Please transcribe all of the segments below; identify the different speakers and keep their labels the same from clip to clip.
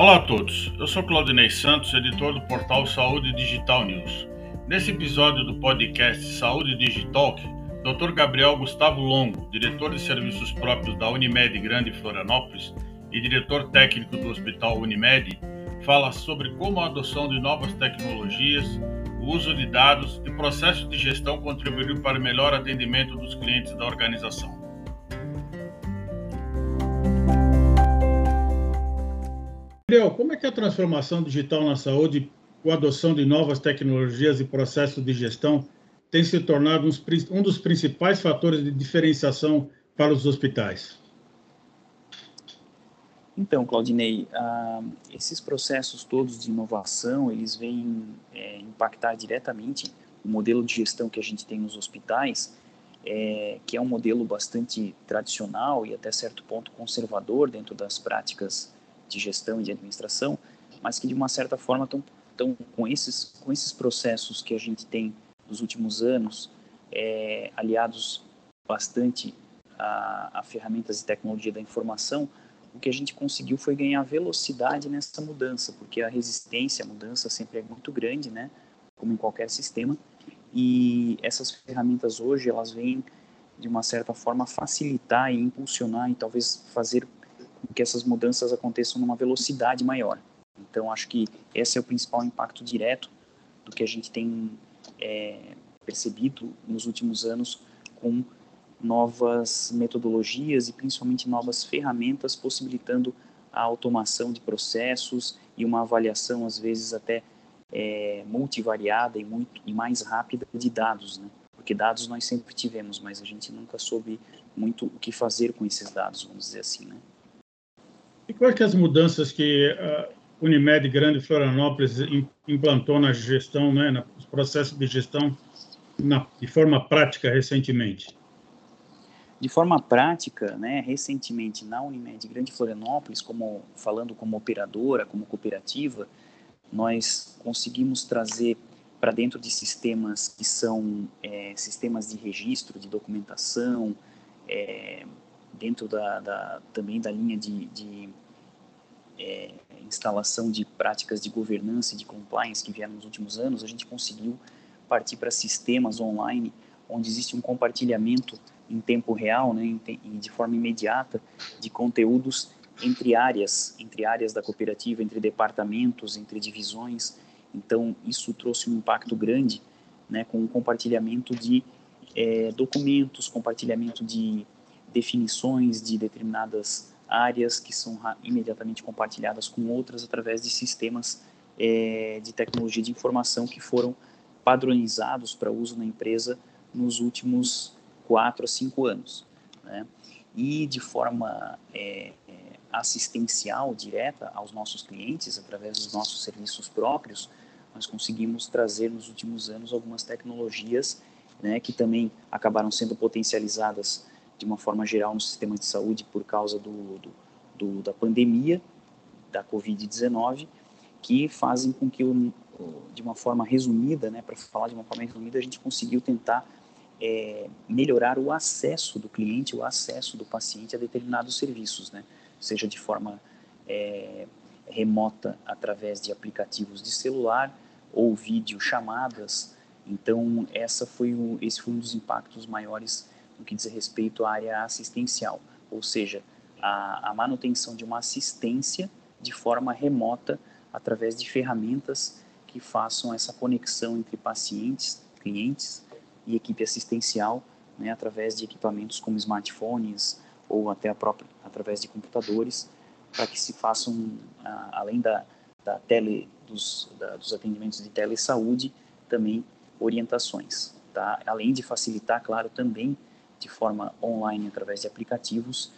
Speaker 1: Olá a todos, eu sou Claudinei Santos, editor do portal Saúde Digital News. Nesse episódio do podcast Saúde Digital, Dr. Gabriel Gustavo Longo, diretor de serviços próprios da Unimed Grande Florianópolis e diretor técnico do Hospital Unimed, fala sobre como a adoção de novas tecnologias, o uso de dados e processo de gestão contribuiu para o melhor atendimento dos clientes da organização. Gabriel, como é que a transformação digital na saúde, com a adoção de novas tecnologias e processos de gestão, tem se tornado um dos principais fatores de diferenciação para os hospitais?
Speaker 2: Então, Claudinei, uh, esses processos todos de inovação, eles vêm é, impactar diretamente o modelo de gestão que a gente tem nos hospitais, é, que é um modelo bastante tradicional e até certo ponto conservador dentro das práticas de gestão e de administração, mas que de uma certa forma estão tão, com esses com esses processos que a gente tem nos últimos anos, é, aliados bastante a, a ferramentas de tecnologia da informação, o que a gente conseguiu foi ganhar velocidade nessa mudança, porque a resistência à mudança sempre é muito grande, né? Como em qualquer sistema. E essas ferramentas hoje, elas vêm de uma certa forma facilitar e impulsionar e talvez fazer que essas mudanças aconteçam numa velocidade maior. Então, acho que esse é o principal impacto direto do que a gente tem é, percebido nos últimos anos com novas metodologias e principalmente novas ferramentas possibilitando a automação de processos e uma avaliação às vezes até é, multivariada e muito e mais rápida de dados, né? Porque dados nós sempre tivemos, mas a gente nunca soube muito o que fazer com esses dados, vamos dizer assim, né?
Speaker 1: E quais que as mudanças que a Unimed Grande Florianópolis implantou na gestão, né, nos processos de gestão na, de forma prática recentemente?
Speaker 2: De forma prática, né, recentemente na Unimed Grande Florianópolis, como falando como operadora, como cooperativa, nós conseguimos trazer para dentro de sistemas que são é, sistemas de registro, de documentação, é, dentro da, da, também da linha de, de é, instalação de práticas de governança e de compliance que vieram nos últimos anos, a gente conseguiu partir para sistemas online onde existe um compartilhamento em tempo real, né, e de forma imediata, de conteúdos entre áreas, entre áreas da cooperativa, entre departamentos, entre divisões. Então, isso trouxe um impacto grande, né, com o compartilhamento de é, documentos, compartilhamento de definições de determinadas áreas que são imediatamente compartilhadas com outras através de sistemas é, de tecnologia de informação que foram padronizados para uso na empresa nos últimos quatro a cinco anos. Né? E de forma é, assistencial, direta aos nossos clientes, através dos nossos serviços próprios, nós conseguimos trazer nos últimos anos algumas tecnologias né, que também acabaram sendo potencializadas de uma forma geral no sistema de saúde por causa do, do, do da pandemia da Covid-19, que fazem com que, de uma forma resumida, né, para falar de uma forma resumida, a gente conseguiu tentar é, melhorar o acesso do cliente, o acesso do paciente a determinados serviços, né, seja de forma é, remota através de aplicativos de celular ou vídeo chamadas. Então, essa foi o, esse foi um dos impactos maiores no que diz respeito à área assistencial, ou seja, a, a manutenção de uma assistência de forma remota através de ferramentas que façam essa conexão entre pacientes, clientes e equipe assistencial, né, através de equipamentos como smartphones ou até a própria através de computadores, para que se façam além da, da tele dos, da, dos atendimentos de telesaúde, também orientações, tá? Além de facilitar, claro, também de forma online através de aplicativos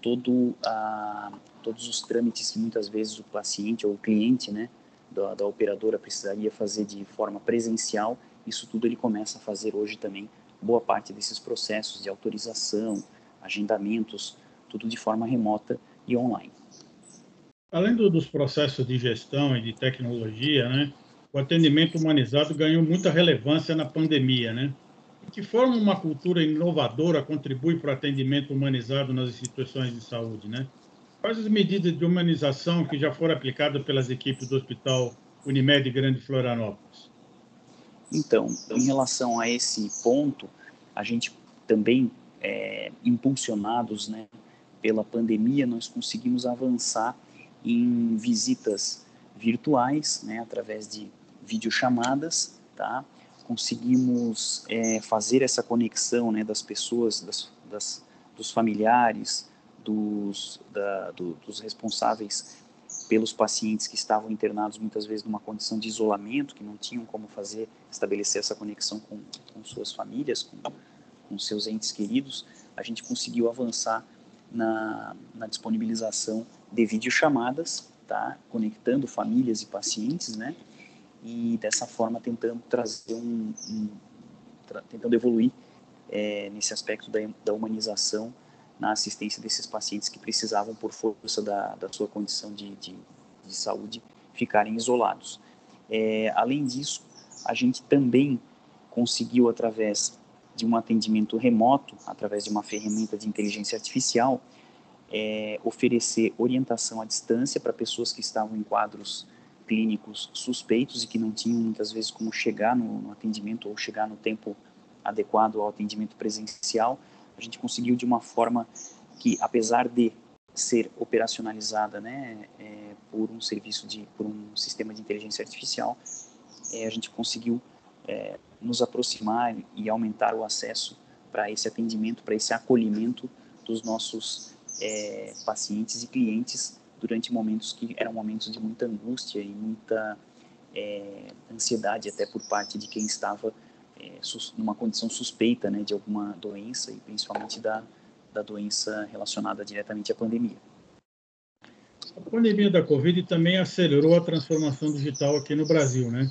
Speaker 2: todo a, todos os trâmites que muitas vezes o paciente ou o cliente né, da, da operadora precisaria fazer de forma presencial, isso tudo ele começa a fazer hoje também boa parte desses processos de autorização, agendamentos, tudo de forma remota e online.
Speaker 1: Além do, dos processos de gestão e de tecnologia, né, o atendimento humanizado ganhou muita relevância na pandemia, né? Que forma uma cultura inovadora contribui para o atendimento humanizado nas instituições de saúde, né? Quais as medidas de humanização que já foram aplicadas pelas equipes do Hospital Unimed Grande Florianópolis?
Speaker 2: Então, em relação a esse ponto, a gente também, é, impulsionados né, pela pandemia, nós conseguimos avançar em visitas virtuais, né, através de videochamadas, tá? Conseguimos é, fazer essa conexão, né, das pessoas, das, das dos familiares, dos, da, do, dos responsáveis pelos pacientes que estavam internados muitas vezes numa condição de isolamento, que não tinham como fazer, estabelecer essa conexão com, com suas famílias, com, com seus entes queridos, a gente conseguiu avançar na, na disponibilização de videochamadas, tá? conectando famílias e pacientes, né? E dessa forma tentando trazer um, um tra tentando evoluir é, nesse aspecto da, da humanização na assistência desses pacientes que precisavam, por força da, da sua condição de, de, de saúde, ficarem isolados. É, além disso, a gente também conseguiu, através de um atendimento remoto, através de uma ferramenta de inteligência artificial, é, oferecer orientação à distância para pessoas que estavam em quadros clínicos suspeitos e que não tinham muitas vezes como chegar no, no atendimento ou chegar no tempo adequado ao atendimento presencial a gente conseguiu de uma forma que, apesar de ser operacionalizada, né, é, por um serviço de, por um sistema de inteligência artificial, é, a gente conseguiu é, nos aproximar e aumentar o acesso para esse atendimento, para esse acolhimento dos nossos é, pacientes e clientes durante momentos que eram momentos de muita angústia e muita é, ansiedade até por parte de quem estava é, numa condição suspeita né, de alguma doença e principalmente da, da doença relacionada diretamente à pandemia.
Speaker 1: A pandemia da Covid também acelerou a transformação digital aqui no Brasil, né?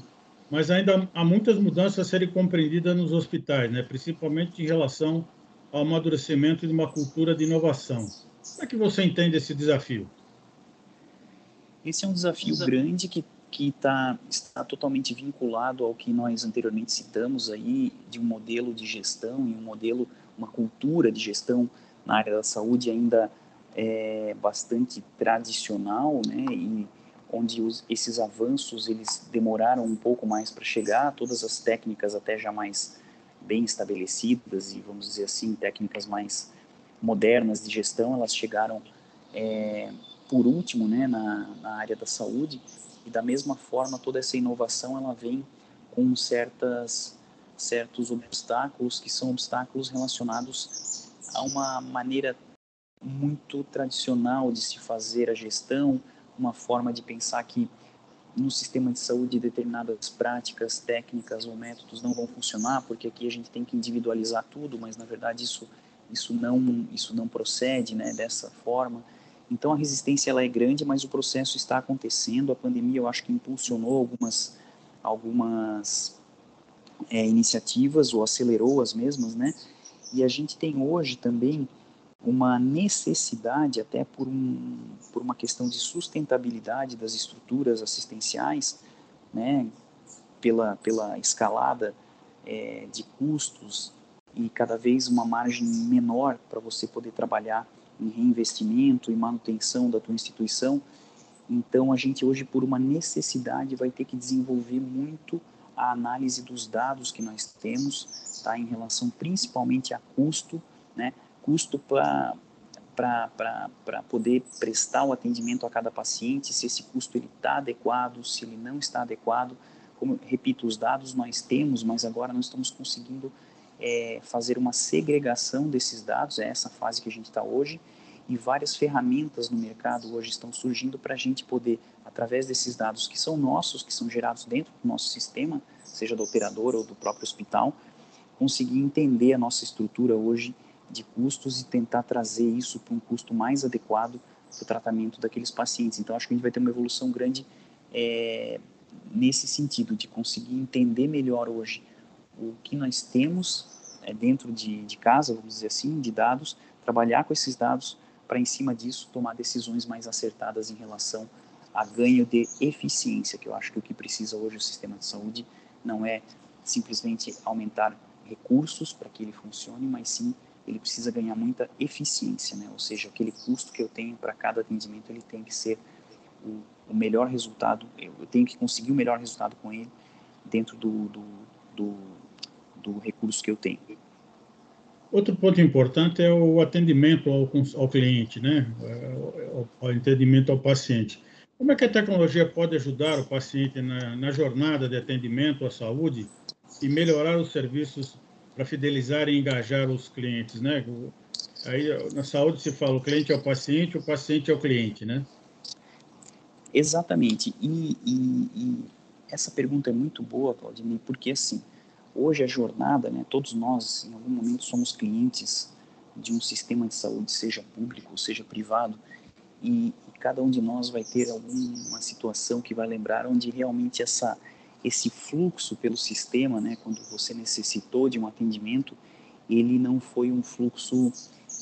Speaker 1: Mas ainda há muitas mudanças a serem compreendidas nos hospitais, né? Principalmente em relação ao amadurecimento de uma cultura de inovação. Como é que você entende esse desafio?
Speaker 2: Esse é um desafio grande que que tá, está totalmente vinculado ao que nós anteriormente citamos aí de um modelo de gestão e um modelo, uma cultura de gestão na área da saúde ainda é bastante tradicional, né? E onde os, esses avanços eles demoraram um pouco mais para chegar, todas as técnicas até já mais bem estabelecidas e vamos dizer assim técnicas mais modernas de gestão elas chegaram é, por último, né, na, na área da saúde e da mesma forma, toda essa inovação ela vem com certas certos obstáculos que são obstáculos relacionados a uma maneira muito tradicional de se fazer a gestão, uma forma de pensar que no sistema de saúde determinadas práticas, técnicas ou métodos não vão funcionar, porque aqui a gente tem que individualizar tudo, mas na verdade isso isso não isso não procede, né, dessa forma. Então a resistência ela é grande, mas o processo está acontecendo. A pandemia eu acho que impulsionou algumas algumas é, iniciativas ou acelerou as mesmas, né? E a gente tem hoje também uma necessidade, até por, um, por uma questão de sustentabilidade das estruturas assistenciais, né? Pela, pela escalada é, de custos e cada vez uma margem menor para você poder trabalhar em reinvestimento e manutenção da tua instituição. Então, a gente hoje, por uma necessidade, vai ter que desenvolver muito a análise dos dados que nós temos, tá, em relação principalmente a custo, né, custo para poder prestar o atendimento a cada paciente, se esse custo está adequado, se ele não está adequado. Como repito, os dados nós temos, mas agora nós estamos conseguindo é, fazer uma segregação desses dados, é essa fase que a gente está hoje, e várias ferramentas no mercado hoje estão surgindo para a gente poder, através desses dados que são nossos, que são gerados dentro do nosso sistema, seja do operador ou do próprio hospital, conseguir entender a nossa estrutura hoje de custos e tentar trazer isso para um custo mais adequado para o tratamento daqueles pacientes. Então, acho que a gente vai ter uma evolução grande é, nesse sentido, de conseguir entender melhor hoje o que nós temos é, dentro de, de casa, vamos dizer assim, de dados, trabalhar com esses dados para, em cima disso, tomar decisões mais acertadas em relação a ganho de eficiência, que eu acho que o que precisa hoje o sistema de saúde não é simplesmente aumentar recursos para que ele funcione, mas sim ele precisa ganhar muita eficiência, né? Ou seja, aquele custo que eu tenho para cada atendimento, ele tem que ser o, o, melhor resultado, eu tenho que conseguir o melhor resultado com ele dentro do, do, do, do recurso que eu tenho.
Speaker 3: Outro ponto importante é o atendimento ao, ao cliente, né? O, o atendimento ao paciente. Como é que a tecnologia pode ajudar o paciente na, na jornada de atendimento à saúde e melhorar os serviços para fidelizar e engajar os clientes, né? Aí na saúde se fala o cliente é o paciente, o paciente é o cliente, né?
Speaker 2: Exatamente. E, e, e essa pergunta é muito boa, Claudinei, porque assim, hoje a jornada, né, todos nós em algum momento somos clientes de um sistema de saúde, seja público, seja privado, e, e cada um de nós vai ter alguma situação que vai lembrar onde realmente essa esse fluxo pelo sistema, né, quando você necessitou de um atendimento, ele não foi um fluxo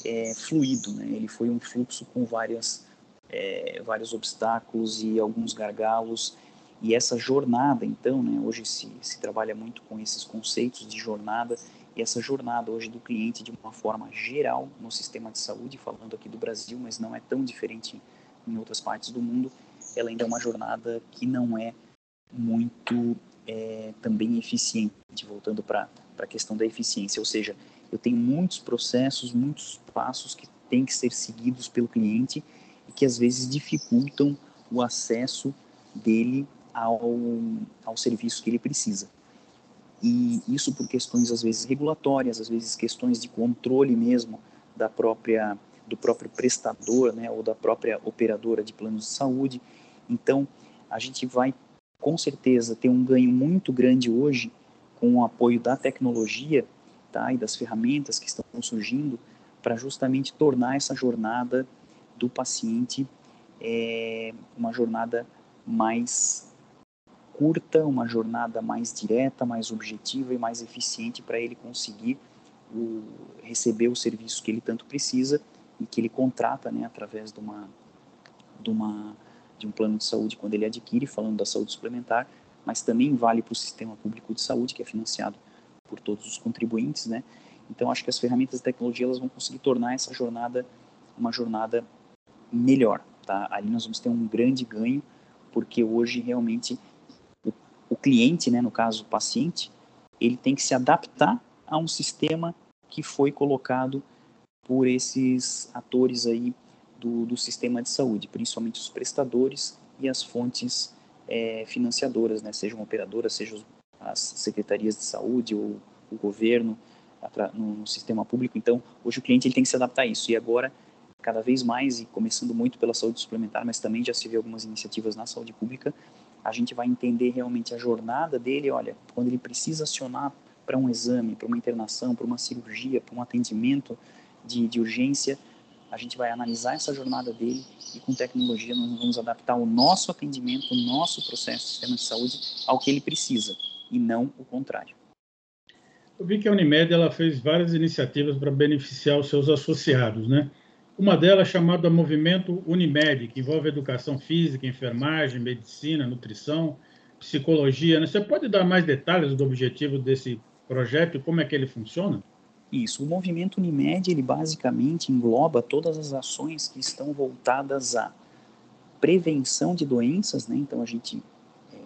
Speaker 2: é, fluido, né, ele foi um fluxo com várias, é, vários obstáculos e alguns gargalos. E essa jornada, então, né, hoje se, se trabalha muito com esses conceitos de jornada, e essa jornada hoje do cliente de uma forma geral no sistema de saúde, falando aqui do Brasil, mas não é tão diferente em outras partes do mundo, ela ainda é uma jornada que não é muito é, também eficiente, voltando para a questão da eficiência, ou seja, eu tenho muitos processos, muitos passos que têm que ser seguidos pelo cliente e que às vezes dificultam o acesso dele ao, ao serviço que ele precisa. E isso por questões às vezes regulatórias, às vezes questões de controle mesmo da própria do próprio prestador, né, ou da própria operadora de planos de saúde. Então, a gente vai com certeza tem um ganho muito grande hoje com o apoio da tecnologia tá, e das ferramentas que estão surgindo para justamente tornar essa jornada do paciente é, uma jornada mais curta, uma jornada mais direta, mais objetiva e mais eficiente para ele conseguir o, receber o serviço que ele tanto precisa e que ele contrata né, através de uma, de uma de um plano de saúde quando ele adquire, falando da saúde suplementar, mas também vale para o sistema público de saúde, que é financiado por todos os contribuintes, né? Então, acho que as ferramentas de tecnologia elas vão conseguir tornar essa jornada uma jornada melhor, tá? Ali nós vamos ter um grande ganho, porque hoje realmente o, cliente, né, no caso o paciente, ele tem que se adaptar a um sistema que foi colocado por esses atores aí do, do sistema de saúde, principalmente os prestadores e as fontes é, financiadoras, né, sejam operadoras, sejam as secretarias de saúde ou o governo no, no, sistema público. Então, hoje o cliente ele tem que se adaptar a isso. E agora, cada vez mais, e começando muito pela saúde suplementar, mas também já se vê algumas iniciativas na saúde pública, a gente vai entender realmente a jornada dele. Olha, quando ele precisa acionar para um exame, para uma internação, para uma cirurgia, para um atendimento de, de urgência, a gente vai analisar essa jornada dele e com tecnologia nós vamos adaptar o nosso atendimento, o nosso processo, sistema de saúde ao que ele precisa e não o contrário.
Speaker 3: Eu vi que a Unimed ela fez várias iniciativas para beneficiar os seus associados, né? Uma delas chamada Movimento Unimed, que envolve educação física, enfermagem, medicina, nutrição, psicologia. Né? Você pode dar mais detalhes do objetivo desse projeto e como é que ele funciona?
Speaker 2: Isso, o movimento Unimed, ele basicamente engloba todas as ações que estão voltadas à prevenção de doenças, né? Então a gente é,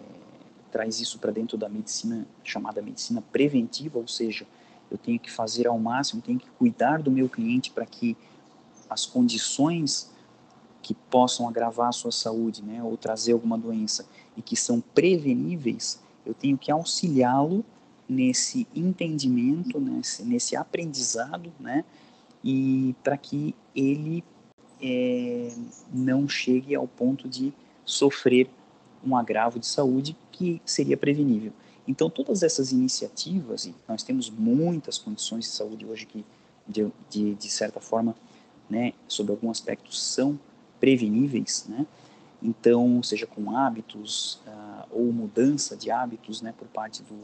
Speaker 2: traz isso para dentro da medicina chamada medicina preventiva, ou seja, eu tenho que fazer ao máximo, tenho que cuidar do meu cliente para que as condições que possam agravar a sua saúde, né, ou trazer alguma doença e que são preveníveis, eu tenho que auxiliá-lo nesse entendimento, nesse, nesse aprendizado, né? E para que ele é, não chegue ao ponto de sofrer um agravo de saúde que seria prevenível. Então, todas essas iniciativas, e nós temos muitas condições de saúde hoje que, de, de, de certa forma, né, sob algum aspecto, são preveníveis, né? Então, seja com hábitos uh, ou mudança de hábitos, né, por parte do,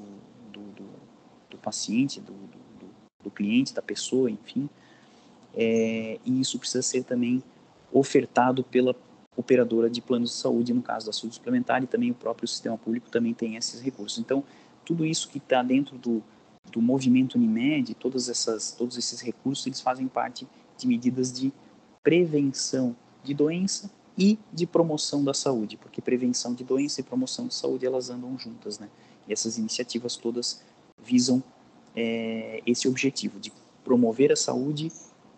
Speaker 2: do paciente, do, do, do, cliente, da pessoa, enfim. É, e isso precisa ser também ofertado pela operadora de planos de saúde, no caso da saúde suplementar, e também o próprio sistema público também tem esses recursos. Então, tudo isso que está dentro do, do movimento Unimed, todas essas, todos esses recursos, eles fazem parte de medidas de prevenção de doença e de promoção da saúde, porque prevenção de doença e promoção de saúde elas andam juntas, né? E essas iniciativas todas visam é, esse objetivo de promover a saúde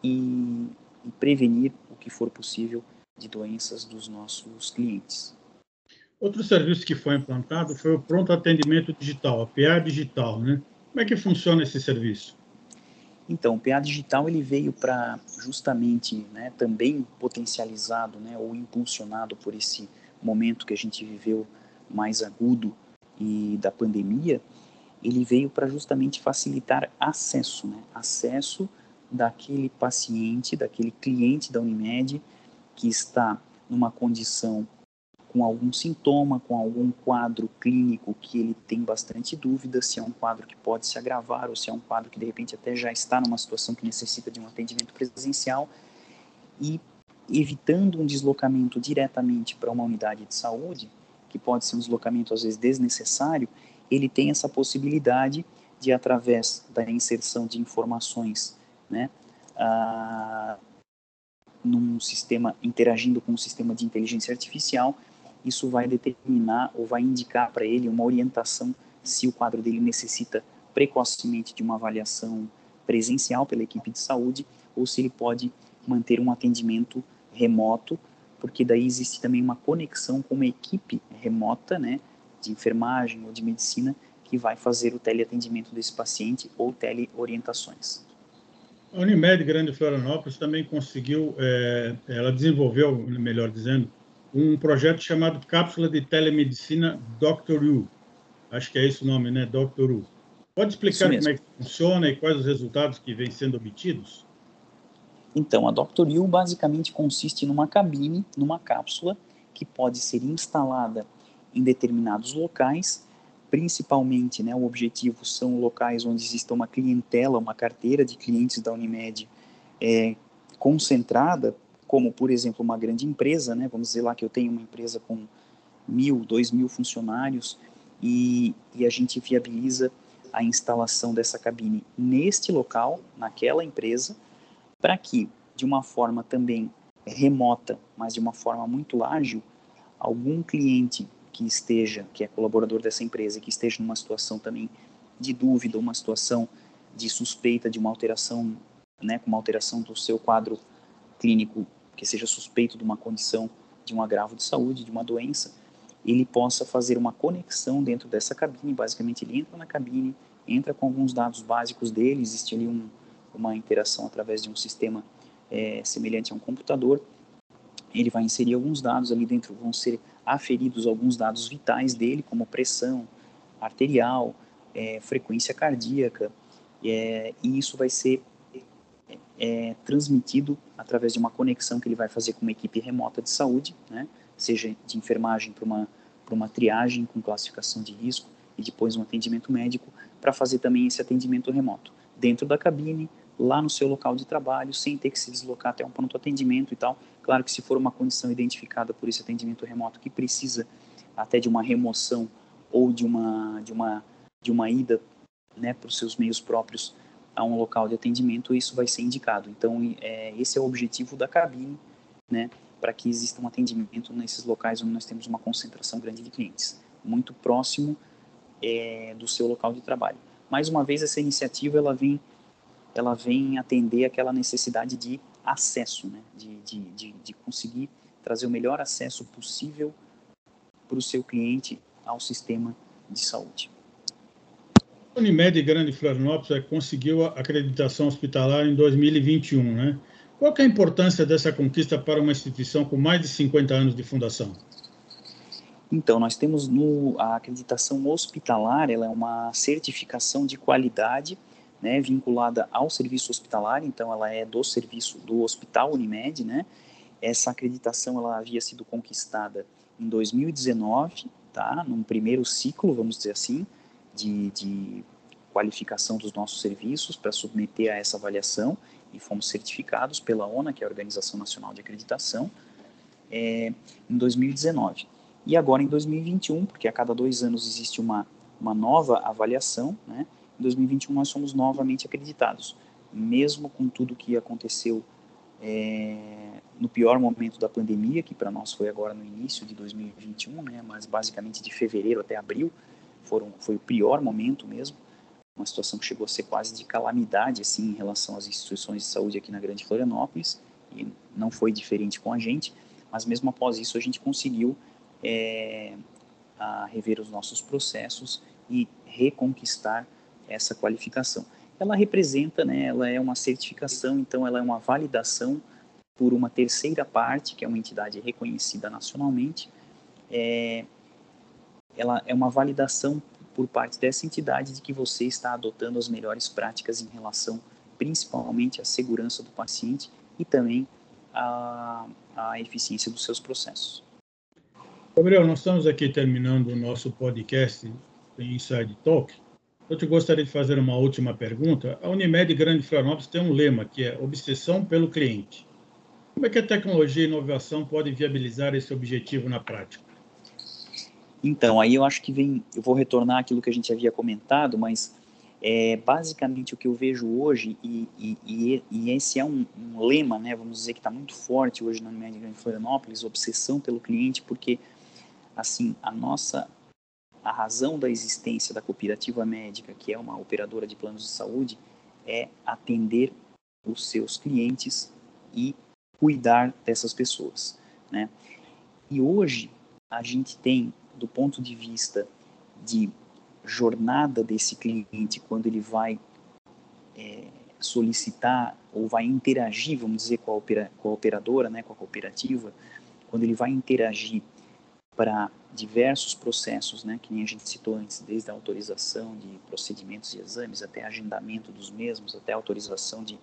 Speaker 2: e, e prevenir o que for possível de doenças dos nossos clientes.
Speaker 3: Outro serviço que foi implantado foi o pronto atendimento digital, a PA digital, né? Como é que funciona esse serviço?
Speaker 2: Então, o PA digital ele veio para justamente, né, também potencializado, né, ou impulsionado por esse momento que a gente viveu mais agudo e da pandemia, ele veio para justamente facilitar acesso, né, acesso daquele paciente, daquele cliente da Unimed que está numa condição com algum sintoma, com algum quadro clínico que ele tem bastante dúvida se é um quadro que pode se agravar ou se é um quadro que de repente até já está numa situação que necessita de um atendimento presencial. E evitando um deslocamento diretamente para uma unidade de saúde, que pode ser um deslocamento às vezes desnecessário, ele tem essa possibilidade de através da inserção de informações, né, ah, num sistema interagindo com um sistema de inteligência artificial, isso vai determinar ou vai indicar para ele uma orientação se o quadro dele necessita precocemente de uma avaliação presencial pela equipe de saúde ou se ele pode manter um atendimento remoto, porque daí existe também uma conexão com uma equipe remota, né, de enfermagem ou de medicina que vai fazer o teleatendimento desse paciente ou teleorientações.
Speaker 3: A Unimed Grande Florianópolis também conseguiu, é, ela desenvolveu, melhor dizendo, um projeto chamado Cápsula de Telemedicina Dr. U. Acho que é esse o nome, né? Dr. U. Pode explicar como é que funciona e quais os resultados que vêm sendo obtidos?
Speaker 2: Então, a Dr. U basicamente consiste numa cabine, numa cápsula, que pode ser instalada em determinados locais, principalmente, né, o objetivo são locais onde exista uma clientela, uma carteira de clientes da Unimed é, concentrada como, por exemplo, uma grande empresa, né? Vamos dizer lá que eu tenho uma empresa com mil, dois mil funcionários e, e a gente viabiliza a instalação dessa cabine neste local, naquela empresa, para que, de uma forma também remota, mas de uma forma muito ágil, algum cliente que esteja, que é colaborador dessa empresa, que esteja numa situação também de dúvida, uma situação de suspeita de uma alteração, né, com uma alteração do seu quadro clínico que seja suspeito de uma condição, de um agravo de saúde, de uma doença, ele possa fazer uma conexão dentro dessa cabine. Basicamente, ele entra na cabine, entra com alguns dados básicos dele, existe ali um, uma interação através de um sistema é, semelhante a um computador. Ele vai inserir alguns dados ali dentro, vão ser aferidos alguns dados vitais dele, como pressão arterial, é, frequência cardíaca, é, e isso vai ser é, transmitido através de uma conexão que ele vai fazer com uma equipe remota de saúde, né, seja de enfermagem para uma, uma triagem com classificação de risco e depois um atendimento médico, para fazer também esse atendimento remoto, dentro da cabine, lá no seu local de trabalho, sem ter que se deslocar até um pronto atendimento e tal. Claro que se for uma condição identificada por esse atendimento remoto que precisa até de uma remoção ou de uma, de uma, de uma ida né, para os seus meios próprios a um local de atendimento, isso vai ser indicado. Então, é, esse é o objetivo da cabine, né, para que exista um atendimento nesses locais onde nós temos uma concentração grande de clientes, muito próximo é, do seu local de trabalho. Mais uma vez, essa iniciativa ela vem, ela vem atender aquela necessidade de acesso, né, de, de, de, de conseguir trazer o melhor acesso possível para o seu cliente ao sistema de saúde.
Speaker 3: Unimed Grande Florianópolis é, conseguiu a acreditação hospitalar em 2021, né? Qual é a importância dessa conquista para uma instituição com mais de 50 anos de fundação?
Speaker 2: Então, nós temos no, a acreditação hospitalar, ela é uma certificação de qualidade, né, vinculada ao serviço hospitalar, então ela é do serviço do Hospital Unimed, né? Essa acreditação ela havia sido conquistada em 2019, tá? Num primeiro ciclo, vamos dizer assim, de, de qualificação dos nossos serviços para submeter a essa avaliação e fomos certificados pela ONA, que é a Organização Nacional de Acreditação, é, em 2019. E agora em 2021, porque a cada dois anos existe uma, uma nova avaliação, né? em 2021 nós somos novamente acreditados, mesmo com tudo que aconteceu é, no pior momento da pandemia, que para nós foi agora no início de 2021, né, mas basicamente de fevereiro até abril, foram, foi o pior momento mesmo, uma situação que chegou a ser quase de calamidade assim em relação às instituições de saúde aqui na Grande Florianópolis, e não foi diferente com a gente, mas mesmo após isso a gente conseguiu é, rever os nossos processos e reconquistar essa qualificação. Ela representa, né, ela é uma certificação, então ela é uma validação por uma terceira parte, que é uma entidade reconhecida nacionalmente, é, ela é uma validação por parte dessa entidade de que você está adotando as melhores práticas em relação principalmente à segurança do paciente e também à, à eficiência dos seus processos.
Speaker 3: Gabriel, nós estamos aqui terminando o nosso podcast Inside Talk. Eu te gostaria de fazer uma última pergunta. A Unimed Grande Florianópolis tem um lema que é obsessão pelo cliente. Como é que a tecnologia e inovação podem viabilizar esse objetivo na prática?
Speaker 2: Então, aí eu acho que vem, eu vou retornar aquilo que a gente havia comentado, mas é basicamente o que eu vejo hoje, e, e, e esse é um, um, lema, né, vamos dizer que está muito forte hoje na Unimed Grande Florianópolis, obsessão pelo cliente, porque, assim, a nossa a razão da existência da cooperativa médica, que é uma operadora de planos de saúde, é atender os seus clientes e cuidar dessas pessoas, né? E hoje a gente tem, do ponto de vista de jornada desse cliente, quando ele vai é, solicitar ou vai interagir, vamos dizer, com a, opera, com a operadora, né, com a cooperativa, quando ele vai interagir para diversos processos, né, que nem a gente citou antes, desde a autorização de procedimentos e exames, até agendamento dos mesmos, até autorização de,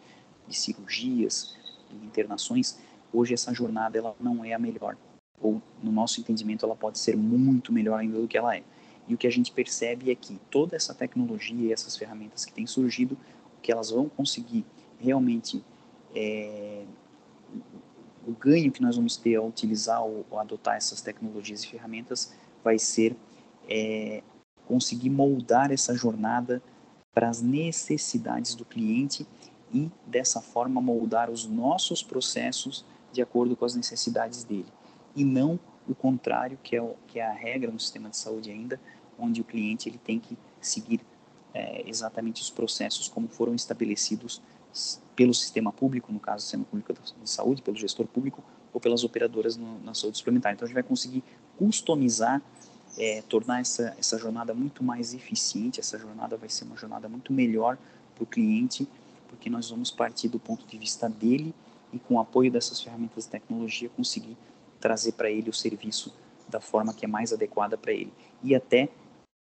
Speaker 2: de cirurgias e internações, hoje essa jornada ela não é a melhor, ou no nosso entendimento ela pode ser muito melhor ainda do que ela é. E o que a gente percebe é que toda essa tecnologia e essas ferramentas que têm surgido, o que elas vão conseguir realmente é, o ganho que nós vamos ter ao utilizar ou, ou adotar essas tecnologias e ferramentas vai ser é, conseguir moldar essa jornada para as necessidades do cliente e dessa forma moldar os nossos processos de acordo com as necessidades dele e não o contrário que é, o, que é a regra no sistema de saúde ainda onde o cliente ele tem que seguir é, exatamente os processos como foram estabelecidos pelo sistema público, no caso, sistema público de saúde, pelo gestor público ou pelas operadoras no, na saúde suplementar. Então, a gente vai conseguir customizar, é, tornar essa, essa jornada muito mais eficiente, essa jornada vai ser uma jornada muito melhor para o cliente, porque nós vamos partir do ponto de vista dele e, com o apoio dessas ferramentas de tecnologia, conseguir trazer para ele o serviço da forma que é mais adequada para ele. E até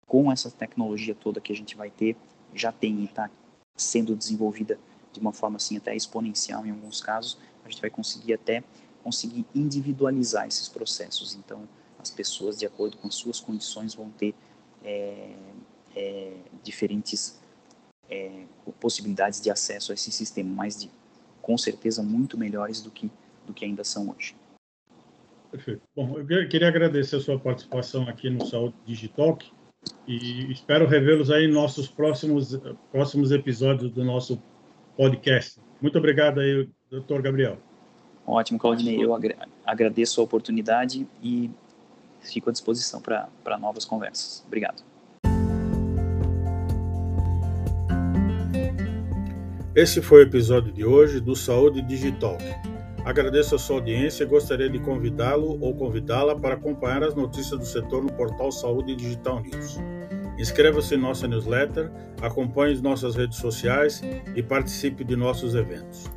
Speaker 2: com essa tecnologia toda que a gente vai ter, já tem e está sendo desenvolvida de uma forma assim até exponencial em alguns casos, a gente vai conseguir até conseguir individualizar esses processos. Então, as pessoas, de acordo com as suas condições, vão ter é, é, diferentes é, possibilidades de acesso a esse sistema, mas de, com certeza muito melhores do que, do que ainda são hoje.
Speaker 3: Perfeito. Bom, eu queria agradecer a sua participação aqui no Saúde Digital e espero revê-los aí em nossos próximos, próximos episódios do nosso podcast. Muito obrigado aí, doutor Gabriel.
Speaker 2: Ótimo, Claudinei. Eu agradeço a oportunidade e fico à disposição para novas conversas. Obrigado.
Speaker 1: Esse foi o episódio de hoje do Saúde Digital. Agradeço a sua audiência e gostaria de convidá-lo ou convidá-la para acompanhar as notícias do setor no portal Saúde Digital News. Inscreva-se em nossa newsletter, acompanhe nossas redes sociais e participe de nossos eventos.